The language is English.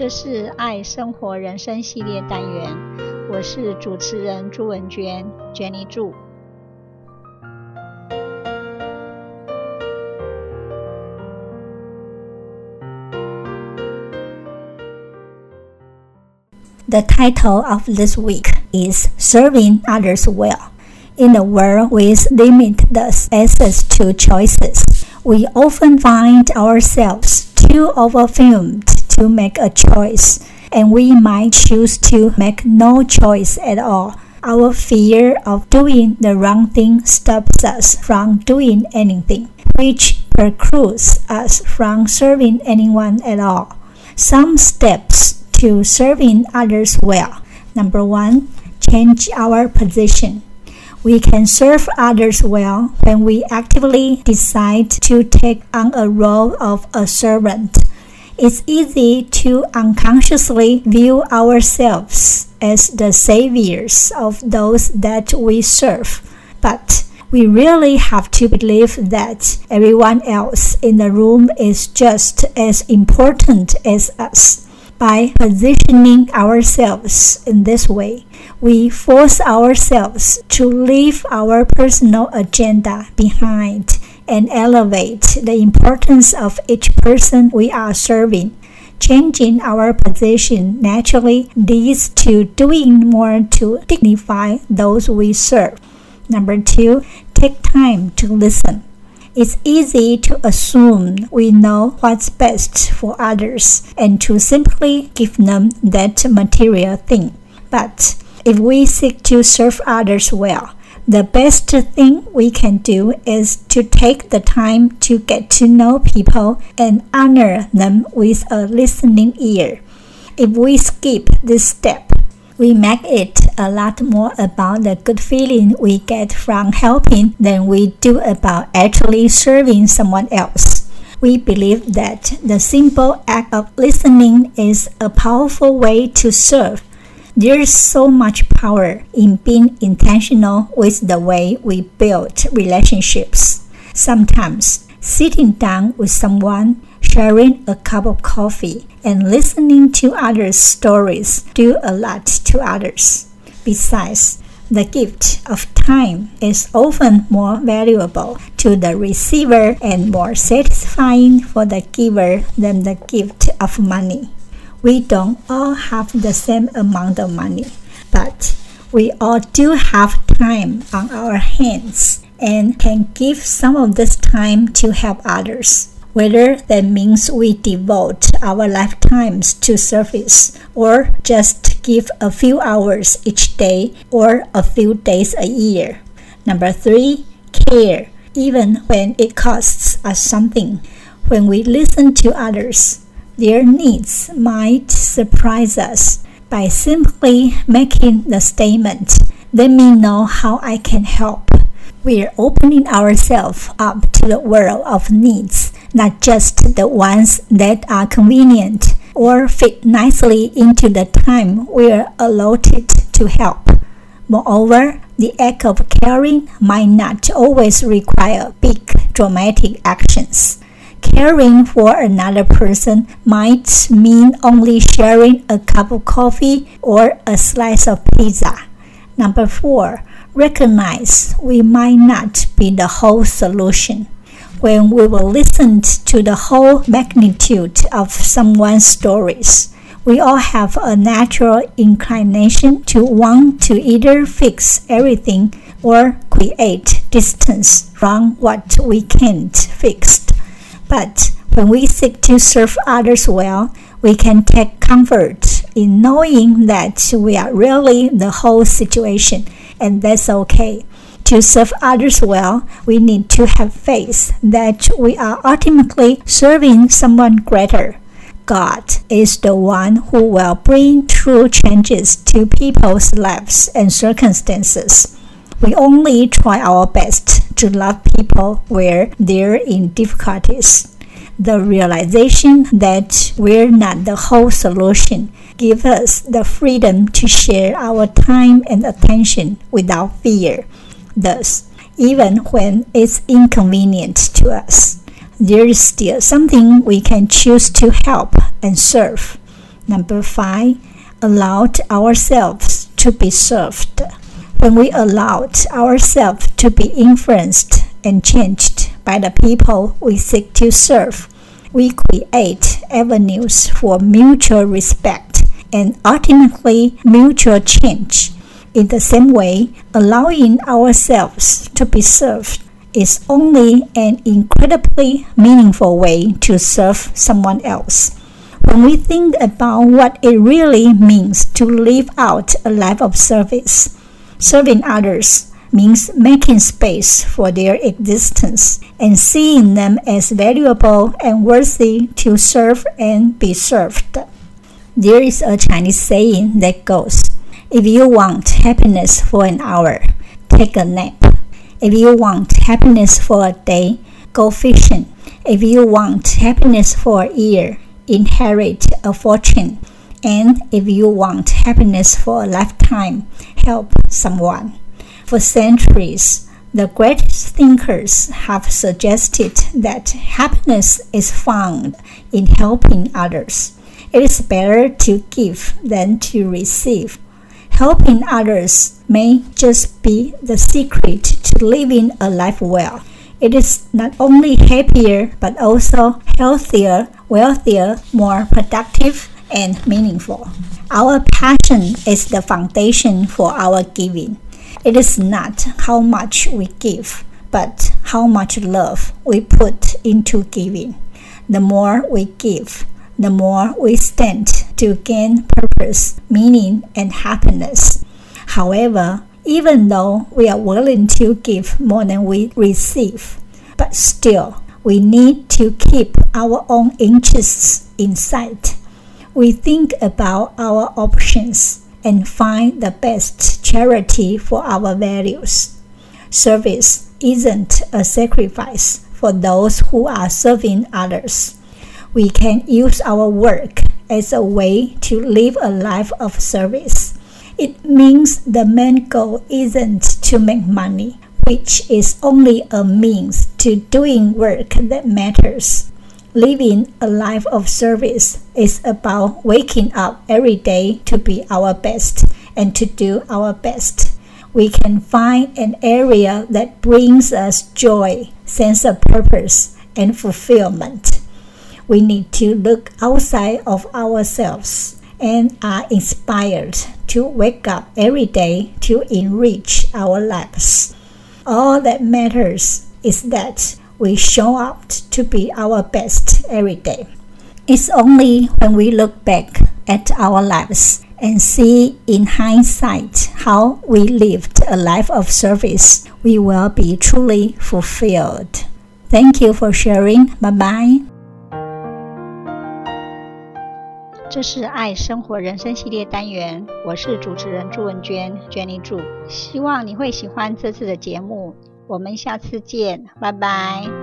这是爱生活人生系列单元，我是主持人朱文娟，Jenny 祝。The title of this week is Serving Others Well. In a world with limitless access to choices, we often find ourselves too overwhelmed to make a choice, and we might choose to make no choice at all. Our fear of doing the wrong thing stops us from doing anything, which precludes us from serving anyone at all. Some steps to serving others well. Number one, change our position. We can serve others well when we actively decide to take on a role of a servant it's easy to unconsciously view ourselves as the saviors of those that we serve. But we really have to believe that everyone else in the room is just as important as us. By positioning ourselves in this way, we force ourselves to leave our personal agenda behind and elevate the importance of each person we are serving. Changing our position naturally leads to doing more to dignify those we serve. Number two, take time to listen. It's easy to assume we know what's best for others and to simply give them that material thing. But if we seek to serve others well, the best thing we can do is to take the time to get to know people and honor them with a listening ear. If we skip this step, we make it a lot more about the good feeling we get from helping than we do about actually serving someone else. We believe that the simple act of listening is a powerful way to serve there's so much power in being intentional with the way we build relationships. Sometimes sitting down with someone, sharing a cup of coffee, and listening to others' stories do a lot to others. Besides, the gift of time is often more valuable to the receiver and more satisfying for the giver than the gift of money we don't all have the same amount of money, but we all do have time on our hands and can give some of this time to help others. Whether that means we devote our lifetimes to service or just give a few hours each day or a few days a year. Number three, care, even when it costs us something. When we listen to others, their needs might surprise us by simply making the statement, Let me know how I can help. We're opening ourselves up to the world of needs, not just the ones that are convenient or fit nicely into the time we're allotted to help. Moreover, the act of caring might not always require big dramatic actions. Caring for another person might mean only sharing a cup of coffee or a slice of pizza. Number four, recognize we might not be the whole solution. When we will listen to the whole magnitude of someone's stories, we all have a natural inclination to want to either fix everything or create distance from what we can't fix. But when we seek to serve others well, we can take comfort in knowing that we are really the whole situation, and that's okay. To serve others well, we need to have faith that we are ultimately serving someone greater. God is the one who will bring true changes to people's lives and circumstances. We only try our best to love people where they're in difficulties. The realization that we're not the whole solution gives us the freedom to share our time and attention without fear. Thus, even when it's inconvenient to us, there is still something we can choose to help and serve. Number five, allow ourselves to be served. When we allowed ourselves to be influenced and changed by the people we seek to serve, we create avenues for mutual respect and ultimately mutual change. In the same way, allowing ourselves to be served is only an incredibly meaningful way to serve someone else. When we think about what it really means to live out a life of service, serving others means making space for their existence and seeing them as valuable and worthy to serve and be served. There is a Chinese saying that goes, If you want happiness for an hour, take a nap. If you want happiness for a day, go fishing. If you want happiness for a year, inherit a fortune. And if you want happiness for a lifetime, help someone. For centuries, the greatest thinkers have suggested that happiness is found in helping others. It is better to give than to receive. Helping others may just be the secret to living a life well. It is not only happier but also healthier, wealthier, more productive, and meaningful. Our passion is the foundation for our giving. It is not how much we give, but how much love we put into giving. The more we give, the more we stand to gain purpose, meaning, and happiness. However, even though we are willing to give more than we receive, but still we need to keep our own interests in sight. We think about our options and find the best charity for our values. Service isn't a sacrifice for those who are serving others. We can use our work as a way to live a life of service. It means the main goal isn't to make money, which is only a means to doing work that matters. Living a life of service is about waking up every day to be our best and to do our best. We can find an area that brings us joy, sense of purpose, and fulfillment. We need to look outside of ourselves and are inspired to wake up every day to enrich our lives. All that matters is that we show up to be our best every day. It's only when we look back at our lives and see in hindsight how we lived a life of service, we will be truly fulfilled. Thank you for sharing. Bye bye. 这是爱生活人生系列单元，我是主持人朱文娟，Jenny 祝，希望你会喜欢这次的节目， 我们下次见，拜拜。